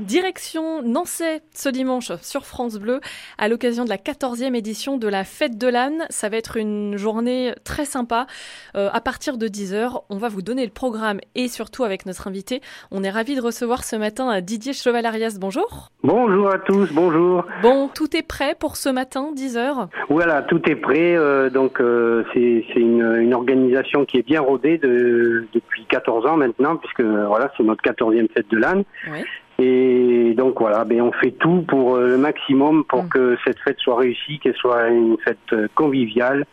Direction Nancy ce dimanche sur France Bleu à l'occasion de la 14e édition de la Fête de l'âne. Ça va être une journée très sympa. Euh, à partir de 10h, on va vous donner le programme et surtout avec notre invité. On est ravi de recevoir ce matin Didier Chevalarias. Bonjour. Bonjour à tous, bonjour. Bon, tout est prêt pour ce matin, 10h Voilà, tout est prêt. Euh, donc euh, c'est une, organisation qui est bien rodée depuis 14 ans maintenant, puisque voilà, c'est notre 14e Fête de l'âne. Et donc voilà, ben on fait tout pour euh, le maximum pour mm. que cette fête soit réussie, qu'elle soit une fête euh, conviviale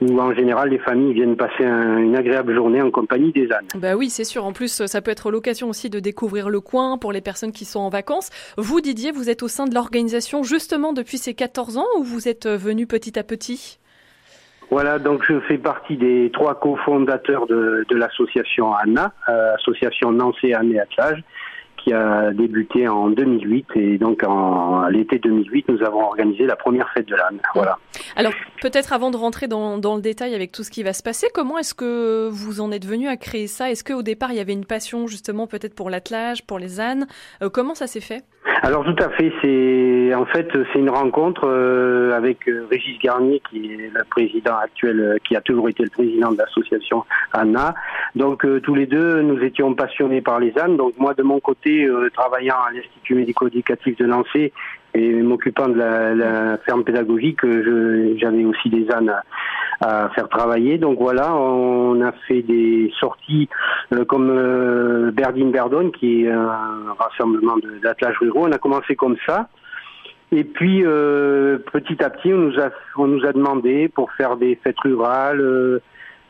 où en général les familles viennent passer une agréable journée en compagnie des ânes. Bah oui, c'est sûr. En plus, ça peut être l'occasion aussi de découvrir le coin pour les personnes qui sont en vacances. Vous, Didier, vous êtes au sein de l'organisation justement depuis ces 14 ans ou vous êtes euh, venu petit à petit? Voilà, donc je fais partie des trois cofondateurs de, de l'association ANA, association Nancy Anne et Attelage, qui a débuté en 2008 et donc en l'été 2008 nous avons organisé la première fête de l'âne. Voilà. Alors peut-être avant de rentrer dans, dans, le détail avec tout ce qui va se passer, comment est-ce que vous en êtes venu à créer ça? Est-ce qu'au départ il y avait une passion justement peut-être pour l'attelage, pour les ânes? Euh, Comment ça s'est fait? Alors tout à fait, c'est en fait c'est une rencontre euh, avec euh, Régis Garnier qui est le président actuel, euh, qui a toujours été le président de l'association ANA. Donc tous les deux, nous étions passionnés par les ânes. Donc moi de mon côté, travaillant à l'Institut médico-éducatif de Nancy et m'occupant de la, ferme pédagogique, j'avais aussi des ânes à faire travailler. Donc voilà, on a fait des sorties euh, comme euh, Berdine Berdonne, qui est un rassemblement d'attelages ruraux. On a commencé comme ça. Et puis euh, petit à petit, on nous a on nous a demandé pour faire des fêtes rurales,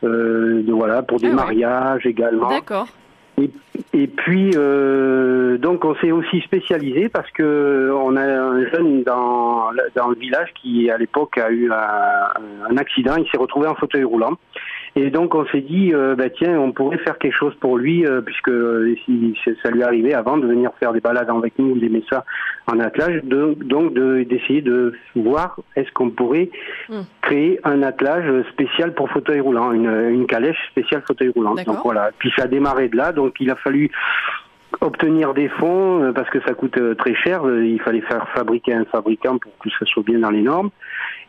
de, voilà, pour des ah mariages également. D'accord. Et, et, puis euh, donc on s'est aussi spécialisé parce que on a un jeune dans, dans le village qui à l'époque a eu un, un accident, il s'est retrouvé en fauteuil roulant. Et donc on s'est dit, euh, bah, tiens, on pourrait faire quelque chose pour lui, euh, puisque euh, si ça lui arrivait avant de venir faire des balades avec nous, il aimait ça en attelage, de, donc d'essayer de, voir est-ce qu'on pourrait hmm. créer un attelage spécial pour fauteuil roulant, une, une calèche spéciale fauteuil roulant. Donc voilà, puis ça a démarré de là, donc il a fallu obtenir des fonds parce que ça coûte très cher. Il fallait faire fabriquer un fabricant pour que ça soit bien dans les normes.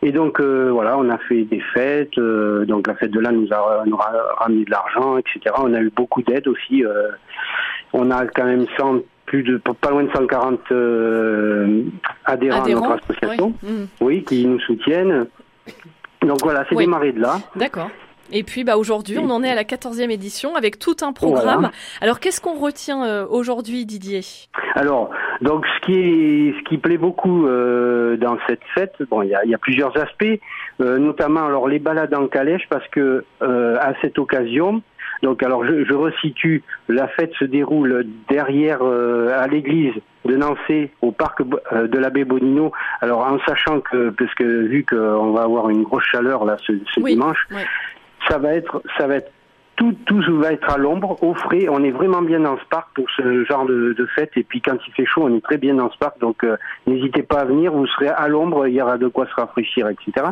Et donc euh, voilà, on a fait des fêtes. Euh, donc la fête de l'âne nous a, nous a ramené de l'argent, etc. On a eu beaucoup d'aide aussi. Euh, on a quand même 100, plus de pas loin de 140 adhérents, à notre association, mmh. oui. qui nous soutiennent. Donc voilà, c'est démarré de là. D'accord. Et puis bah, aujourd'hui, on en est à la 14e édition avec tout un programme. Alors qu'est-ce qu'on retient euh, aujourd'hui, Didier? Alors, donc ce qui, est, ce qui plaît beaucoup euh, dans cette fête, bon, il y a, y a, plusieurs aspects, euh, notamment alors les balades en calèche, parce que à cette occasion, donc alors je, je, resitue, la fête se déroule derrière à l'église de Nancy au parc de l'abbé Bonino. Alors en sachant que, parce que vu qu'on va avoir une grosse chaleur là ce, ce dimanche, ça va être, ça va être tout, tout va être à l'ombre, au frais. On est vraiment bien dans ce parc pour ce genre de, de fête. Et puis quand il fait chaud, on est très bien dans ce parc. Donc euh, n'hésitez pas à venir. Vous serez à l'ombre. Il y aura de quoi se rafraîchir, etc.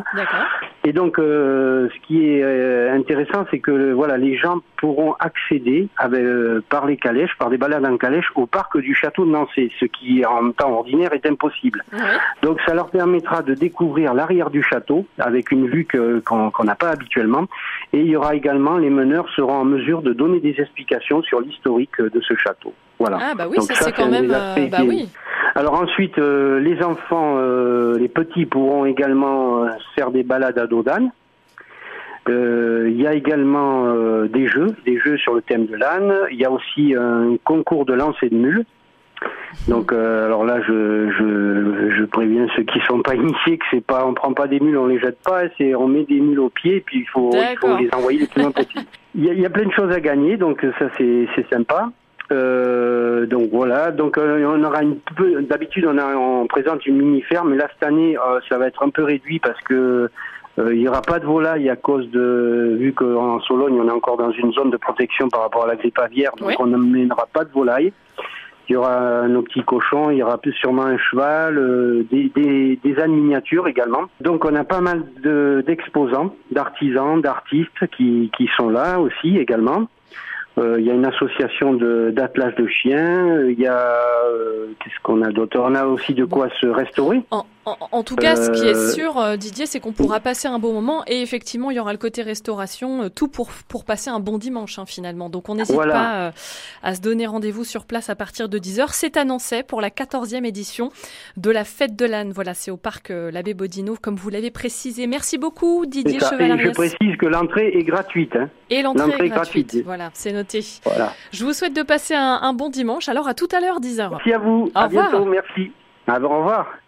Et donc euh, ce qui est euh, intéressant, c'est que voilà, les gens pourront accéder avec, par les calèches, par des balades en calèche, au parc du château de Nancy, ce qui en temps ordinaire est impossible. Donc ça leur permettra de découvrir l'arrière du château avec une vue qu'on n'a pas habituellement. Et il y aura également les meneurs seront en mesure de donner des explications sur l'historique de ce château. Voilà. Ah bah oui, ça, c'est quand même. Euh, bah oui. Alors ensuite, euh, les enfants, euh, les petits pourront également faire des balades à dos d'âne. Il y a également des jeux, des jeux sur le thème de l'âne. Il y a aussi un concours de lancer de mules. Donc euh, alors là, je, je, je, préviens ceux qui sont pas initiés que c'est pas, on prend pas des mules, on les jette pas, c'est on met des mules au pied et puis il faut, il faut les envoyer le plus loin possible. Il y, a, il y a plein de choses à gagner, donc ça c'est c'est sympa. Euh, donc voilà, donc euh, on aura une peu d'habitude on, a, on présente une mini ferme, mais là cette année euh, ça va être un peu réduit parce que euh, il n'y aura pas de volaille à cause de vu qu'en Sologne on est encore dans une zone de protection par rapport à la grippe aviaire, donc on n'amènera pas de volaille. Il y aura nos petits cochons, il y aura plus sûrement un cheval, euh, des, des, des, ânes miniatures également. Donc on a pas mal d'exposants, d'artisans, d'artistes qui, qui sont là aussi également. il y a une association d'attelage de, chiens. Il y a qu'est-ce qu'on a d'autre? On a aussi de quoi se restaurer. Tout cas, ce qui est euh, sûr, euh, Didier, c'est qu'on pourra passer un bon moment et effectivement, il y aura le côté restauration, euh, tout pour, pour passer un bon dimanche hein, finalement. Donc on n'hésite pas à se donner rendez-vous sur place à partir de 10h. C'est annoncé pour la 14e édition de la Fête de l'âne. Voilà, c'est au parc l'Abbé Bodino, comme vous l'avez précisé. Merci beaucoup, Didier Chevalarias. je précise que l'entrée est gratuite. Hein. Et l'entrée est gratuite. Voilà, c'est noté. Voilà. Je vous souhaite de passer un, bon dimanche. Alors à tout à l'heure, 10h. Merci à vous. Au à revoir. bientôt. Merci. au revoir.